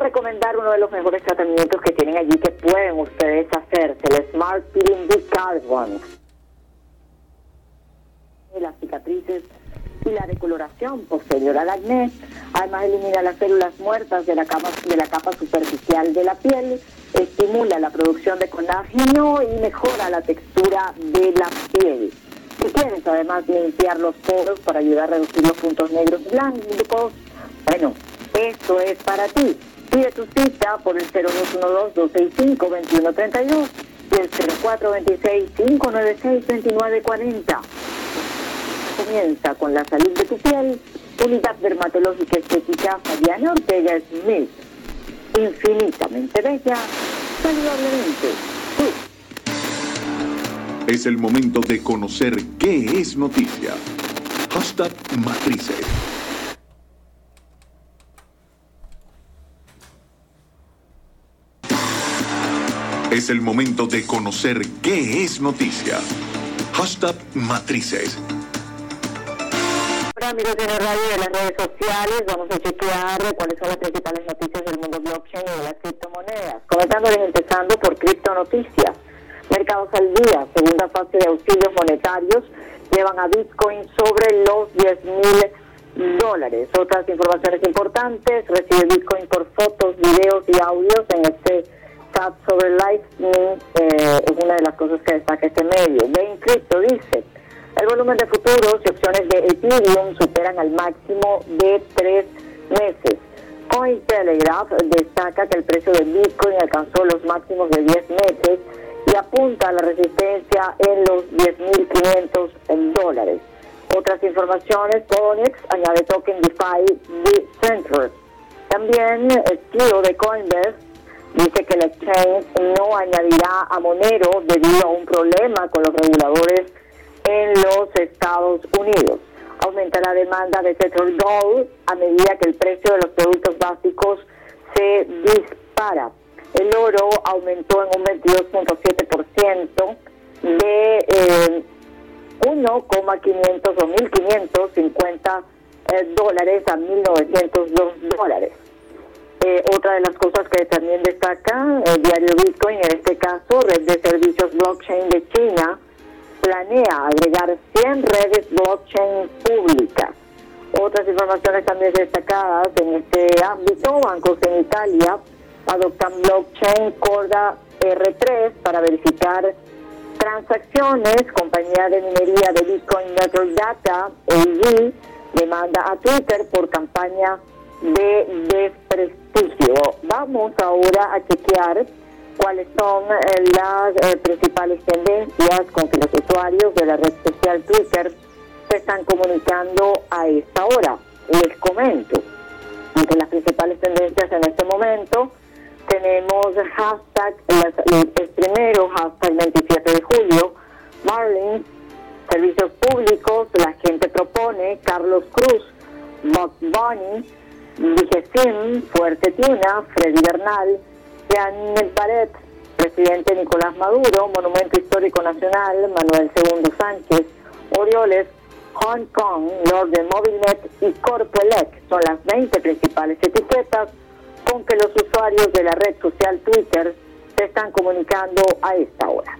recomendar uno de los mejores tratamientos que tienen allí que pueden ustedes hacerse, el Smart Peeling Carbon. Las cicatrices y la decoloración posterior al acné. Además elimina las células muertas de la capa, de la capa superficial de la piel, estimula la producción de colágeno y mejora la textura de la piel. Si quieres además limpiar los poros para ayudar a reducir los puntos negros blancos, bueno, esto es para ti. Pide tu cita por el 0212-265-2132 y el 0426-596-2940. Comienza con la salud de tu piel. Unidad Dermatológica Estética Fabiana Ortega Smith. Infinitamente bella, saludablemente. Es el momento de conocer qué es noticia. Hashtag Matrices. Es el momento de conocer qué es noticia. Hashtag Matrices. Hola amigos de la radio y de las redes sociales, vamos a chequear cuáles son las principales noticias del mundo blockchain y de las criptomonedas. Comenzando y empezando por criptonoticias. Mercados al día, segunda fase de auxilios monetarios, llevan a Bitcoin sobre los 10 mil dólares. Otras informaciones importantes, recibe Bitcoin por fotos, videos y audios en este chat sobre Lightning, eh, es una de las cosas que destaca este medio. Bain Crypto dice, el volumen de futuros y opciones de Ethereum superan al máximo de tres meses. Cointelegraph destaca que el precio de Bitcoin alcanzó los máximos de 10 meses y apunta a la resistencia en los 10.500 dólares. Otras informaciones, Conex añade token DeFi de Center. También el CEO de Coinbase dice que el exchange no añadirá a Monero debido a un problema con los reguladores en los Estados Unidos. Aumenta la demanda de Tether Gold a medida que el precio de los productos básicos se dispara. El oro aumentó en un 22.7% de eh, 1,500 o 1.550 eh, dólares a 1.902 dólares. Eh, otra de las cosas que también destaca el diario Bitcoin, en este caso, red de servicios blockchain de China, planea agregar 100 redes blockchain públicas. Otras informaciones también destacadas en este ámbito, bancos en Italia adoptan blockchain Corda R3 para verificar transacciones, compañía de minería de Bitcoin Network Data, AG, demanda a Twitter por campaña de desprestigio. Vamos ahora a chequear cuáles son eh, las eh, principales tendencias con que los usuarios de la red social Twitter se están comunicando a esta hora. Les comento, entre las principales tendencias en este momento tenemos hashtag, el primero, hashtag 27 de julio, Marlins, servicios públicos, la gente propone, Carlos Cruz, Bob Bunny, Digesim, Fuerte Tuna, Freddy Bernal, Jean Baret, presidente Nicolás Maduro, Monumento Histórico Nacional, Manuel II Sánchez, Orioles, Hong Kong, de Mobilnet y Corpoelec son las 20 principales etiquetas con que los usuarios de la red social Twitter se están comunicando a esta hora.